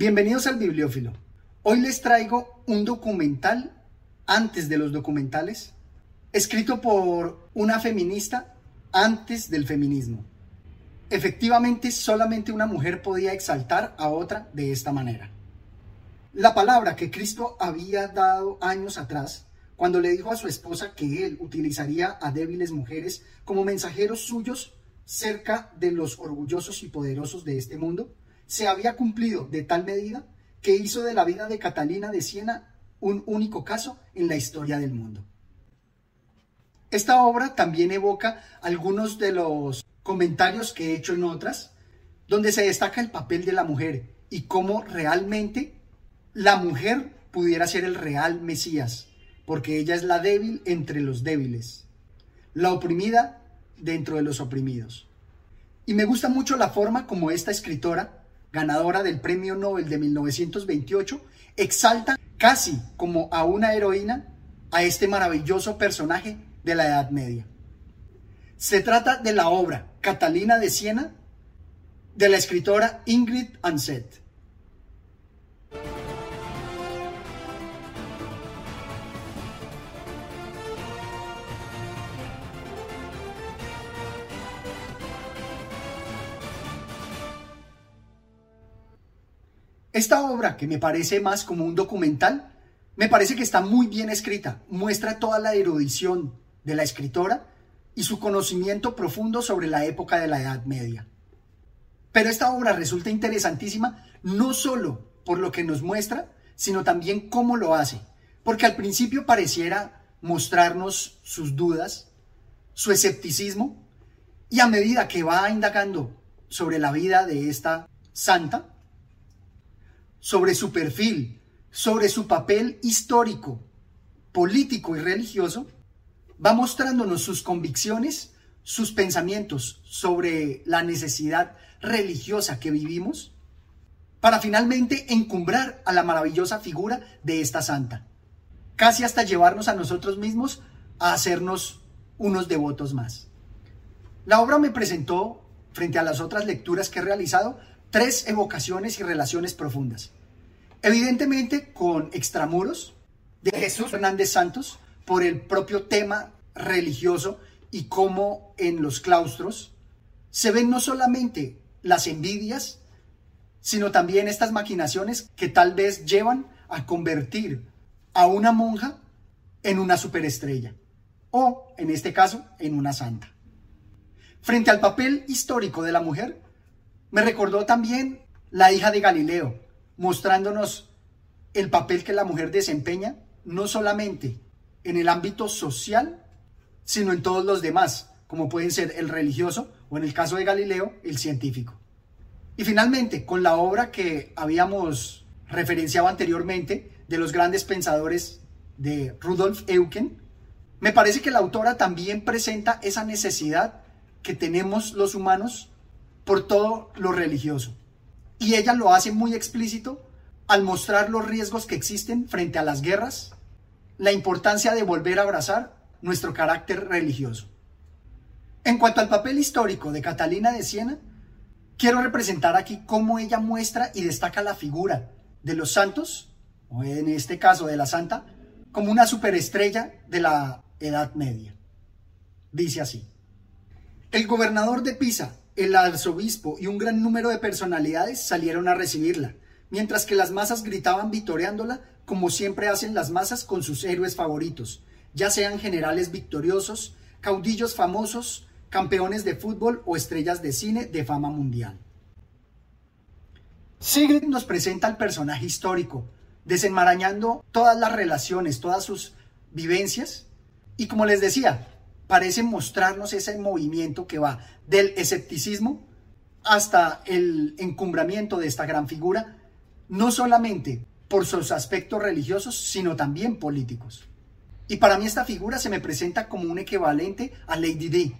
Bienvenidos al Bibliófilo. Hoy les traigo un documental antes de los documentales, escrito por una feminista antes del feminismo. Efectivamente, solamente una mujer podía exaltar a otra de esta manera. La palabra que Cristo había dado años atrás, cuando le dijo a su esposa que él utilizaría a débiles mujeres como mensajeros suyos cerca de los orgullosos y poderosos de este mundo, se había cumplido de tal medida que hizo de la vida de Catalina de Siena un único caso en la historia del mundo. Esta obra también evoca algunos de los comentarios que he hecho en otras, donde se destaca el papel de la mujer y cómo realmente la mujer pudiera ser el real Mesías, porque ella es la débil entre los débiles, la oprimida dentro de los oprimidos. Y me gusta mucho la forma como esta escritora, ganadora del Premio Nobel de 1928, exalta casi como a una heroína a este maravilloso personaje de la Edad Media. Se trata de la obra Catalina de Siena de la escritora Ingrid Anset. Esta obra, que me parece más como un documental, me parece que está muy bien escrita, muestra toda la erudición de la escritora y su conocimiento profundo sobre la época de la Edad Media. Pero esta obra resulta interesantísima no solo por lo que nos muestra, sino también cómo lo hace, porque al principio pareciera mostrarnos sus dudas, su escepticismo, y a medida que va indagando sobre la vida de esta santa, sobre su perfil, sobre su papel histórico, político y religioso, va mostrándonos sus convicciones, sus pensamientos sobre la necesidad religiosa que vivimos, para finalmente encumbrar a la maravillosa figura de esta santa, casi hasta llevarnos a nosotros mismos a hacernos unos devotos más. La obra me presentó, frente a las otras lecturas que he realizado, tres evocaciones y relaciones profundas. Evidentemente con extramuros de Jesús Hernández Santos por el propio tema religioso y cómo en los claustros se ven no solamente las envidias, sino también estas maquinaciones que tal vez llevan a convertir a una monja en una superestrella o, en este caso, en una santa. Frente al papel histórico de la mujer, me recordó también la hija de Galileo, mostrándonos el papel que la mujer desempeña, no solamente en el ámbito social, sino en todos los demás, como pueden ser el religioso o en el caso de Galileo, el científico. Y finalmente, con la obra que habíamos referenciado anteriormente de los grandes pensadores de Rudolf Eucken, me parece que la autora también presenta esa necesidad que tenemos los humanos por todo lo religioso. Y ella lo hace muy explícito al mostrar los riesgos que existen frente a las guerras, la importancia de volver a abrazar nuestro carácter religioso. En cuanto al papel histórico de Catalina de Siena, quiero representar aquí cómo ella muestra y destaca la figura de los santos, o en este caso de la santa, como una superestrella de la Edad Media. Dice así, el gobernador de Pisa, el arzobispo y un gran número de personalidades salieron a recibirla, mientras que las masas gritaban vitoreándola como siempre hacen las masas con sus héroes favoritos, ya sean generales victoriosos, caudillos famosos, campeones de fútbol o estrellas de cine de fama mundial. Sigrid nos presenta al personaje histórico, desenmarañando todas las relaciones, todas sus vivencias, y como les decía, parece mostrarnos ese movimiento que va del escepticismo hasta el encumbramiento de esta gran figura, no solamente por sus aspectos religiosos, sino también políticos. Y para mí esta figura se me presenta como un equivalente a Lady Di,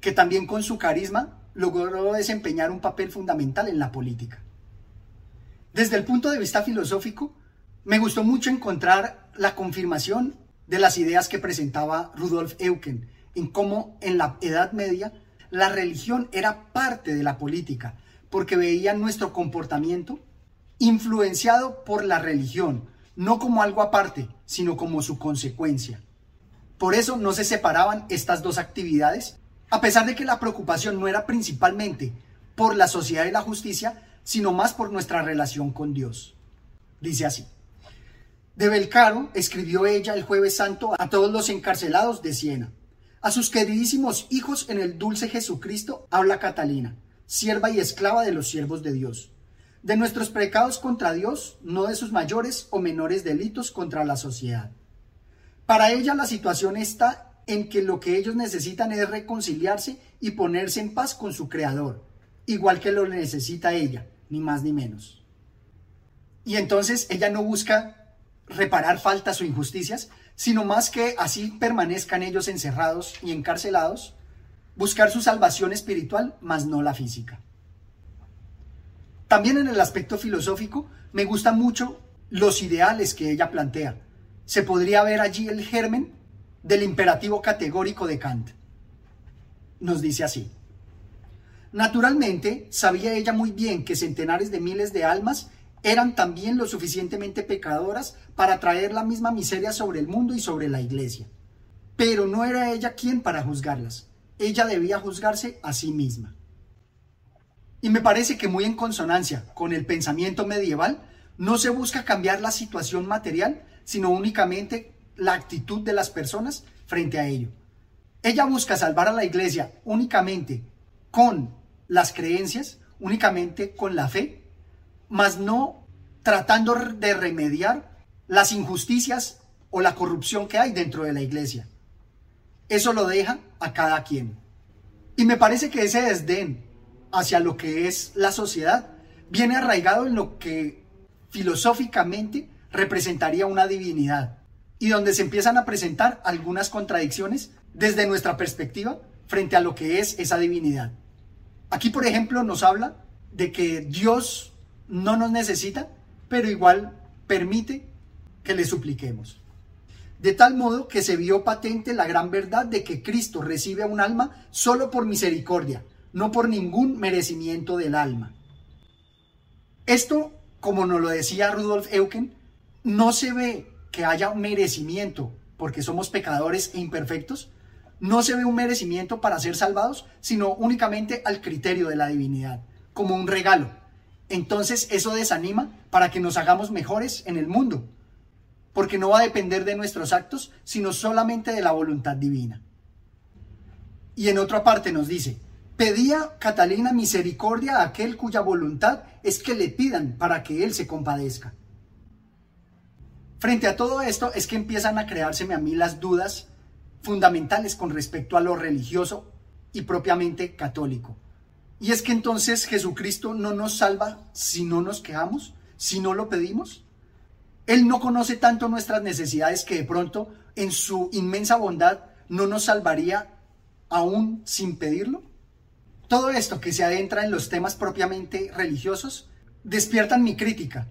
que también con su carisma logró desempeñar un papel fundamental en la política. Desde el punto de vista filosófico, me gustó mucho encontrar la confirmación de las ideas que presentaba Rudolf Eucken en cómo en la Edad Media la religión era parte de la política, porque veían nuestro comportamiento influenciado por la religión, no como algo aparte, sino como su consecuencia. Por eso no se separaban estas dos actividades, a pesar de que la preocupación no era principalmente por la sociedad y la justicia, sino más por nuestra relación con Dios. Dice así. De Belcaro escribió ella el jueves santo a todos los encarcelados de Siena. A sus queridísimos hijos en el dulce Jesucristo habla Catalina, sierva y esclava de los siervos de Dios. De nuestros pecados contra Dios, no de sus mayores o menores delitos contra la sociedad. Para ella la situación está en que lo que ellos necesitan es reconciliarse y ponerse en paz con su Creador, igual que lo necesita ella, ni más ni menos. Y entonces ella no busca reparar faltas o injusticias, sino más que así permanezcan ellos encerrados y encarcelados, buscar su salvación espiritual, más no la física. También en el aspecto filosófico me gustan mucho los ideales que ella plantea. Se podría ver allí el germen del imperativo categórico de Kant. Nos dice así. Naturalmente, sabía ella muy bien que centenares de miles de almas eran también lo suficientemente pecadoras para traer la misma miseria sobre el mundo y sobre la iglesia. Pero no era ella quien para juzgarlas. Ella debía juzgarse a sí misma. Y me parece que muy en consonancia con el pensamiento medieval, no se busca cambiar la situación material, sino únicamente la actitud de las personas frente a ello. Ella busca salvar a la iglesia únicamente con las creencias, únicamente con la fe, mas no tratando de remediar las injusticias o la corrupción que hay dentro de la iglesia. Eso lo deja a cada quien. Y me parece que ese desdén hacia lo que es la sociedad viene arraigado en lo que filosóficamente representaría una divinidad y donde se empiezan a presentar algunas contradicciones desde nuestra perspectiva frente a lo que es esa divinidad. Aquí, por ejemplo, nos habla de que Dios no nos necesita, pero igual permite que le supliquemos. De tal modo que se vio patente la gran verdad de que Cristo recibe un alma solo por misericordia, no por ningún merecimiento del alma. Esto, como nos lo decía Rudolf Eucken, no se ve que haya un merecimiento porque somos pecadores e imperfectos, no se ve un merecimiento para ser salvados, sino únicamente al criterio de la divinidad, como un regalo. Entonces eso desanima para que nos hagamos mejores en el mundo, porque no va a depender de nuestros actos, sino solamente de la voluntad divina. Y en otra parte nos dice, pedía Catalina misericordia a aquel cuya voluntad es que le pidan para que él se compadezca. Frente a todo esto es que empiezan a creárseme a mí las dudas fundamentales con respecto a lo religioso y propiamente católico. Y es que entonces Jesucristo no nos salva si no nos quejamos, si no lo pedimos. Él no conoce tanto nuestras necesidades que de pronto en su inmensa bondad no nos salvaría aún sin pedirlo. Todo esto que se adentra en los temas propiamente religiosos despiertan mi crítica,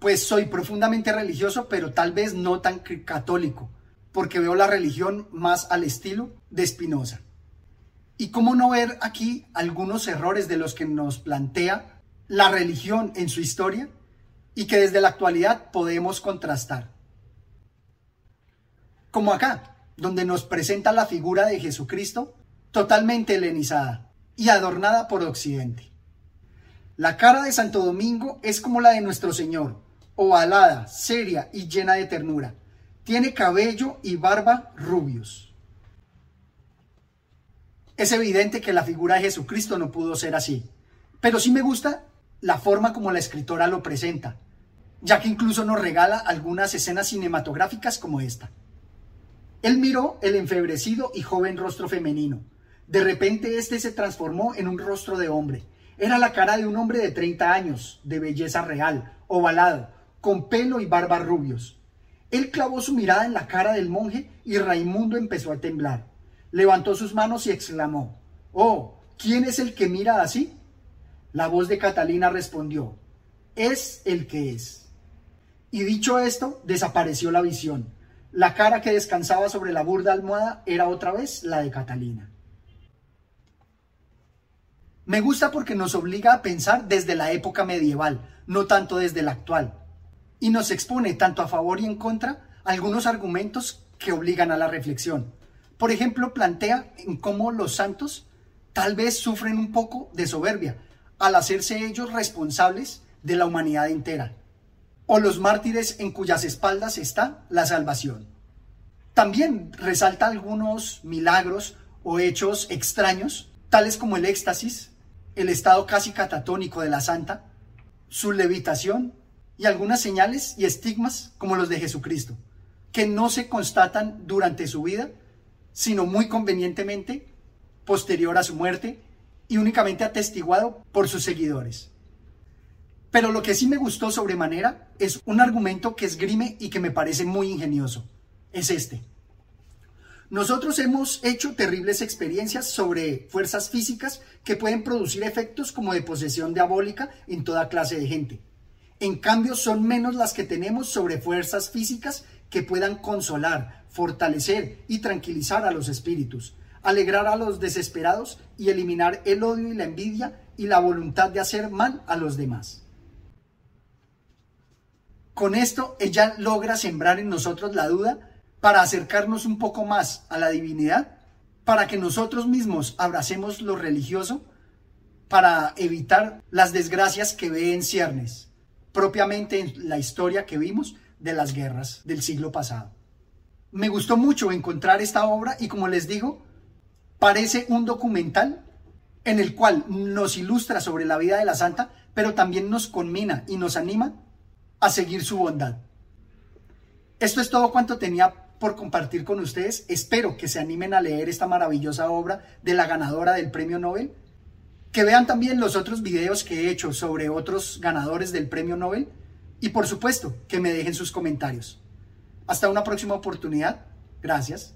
pues soy profundamente religioso, pero tal vez no tan católico porque veo la religión más al estilo de Spinoza. Y cómo no ver aquí algunos errores de los que nos plantea la religión en su historia y que desde la actualidad podemos contrastar. Como acá, donde nos presenta la figura de Jesucristo totalmente helenizada y adornada por Occidente. La cara de Santo Domingo es como la de nuestro Señor, ovalada, seria y llena de ternura tiene cabello y barba rubios. Es evidente que la figura de Jesucristo no pudo ser así, pero sí me gusta la forma como la escritora lo presenta, ya que incluso nos regala algunas escenas cinematográficas como esta. Él miró el enfebrecido y joven rostro femenino. De repente este se transformó en un rostro de hombre. Era la cara de un hombre de 30 años, de belleza real, ovalado, con pelo y barba rubios. Él clavó su mirada en la cara del monje y Raimundo empezó a temblar. Levantó sus manos y exclamó, Oh, ¿quién es el que mira así? La voz de Catalina respondió, Es el que es. Y dicho esto, desapareció la visión. La cara que descansaba sobre la burda almohada era otra vez la de Catalina. Me gusta porque nos obliga a pensar desde la época medieval, no tanto desde el actual, y nos expone tanto a favor y en contra algunos argumentos que obligan a la reflexión. Por ejemplo, plantea en cómo los santos tal vez sufren un poco de soberbia al hacerse ellos responsables de la humanidad entera, o los mártires en cuyas espaldas está la salvación. También resalta algunos milagros o hechos extraños, tales como el éxtasis, el estado casi catatónico de la santa, su levitación y algunas señales y estigmas como los de Jesucristo, que no se constatan durante su vida, sino muy convenientemente posterior a su muerte y únicamente atestiguado por sus seguidores. Pero lo que sí me gustó sobremanera es un argumento que esgrime y que me parece muy ingenioso. Es este. Nosotros hemos hecho terribles experiencias sobre fuerzas físicas que pueden producir efectos como de posesión diabólica en toda clase de gente. En cambio, son menos las que tenemos sobre fuerzas físicas que puedan consolar, fortalecer y tranquilizar a los espíritus, alegrar a los desesperados y eliminar el odio y la envidia y la voluntad de hacer mal a los demás. Con esto ella logra sembrar en nosotros la duda para acercarnos un poco más a la divinidad, para que nosotros mismos abracemos lo religioso, para evitar las desgracias que ve en ciernes, propiamente en la historia que vimos de las guerras del siglo pasado. Me gustó mucho encontrar esta obra y como les digo, parece un documental en el cual nos ilustra sobre la vida de la santa, pero también nos conmina y nos anima a seguir su bondad. Esto es todo cuanto tenía por compartir con ustedes. Espero que se animen a leer esta maravillosa obra de la ganadora del premio Nobel. Que vean también los otros videos que he hecho sobre otros ganadores del premio Nobel. Y por supuesto, que me dejen sus comentarios. Hasta una próxima oportunidad. Gracias.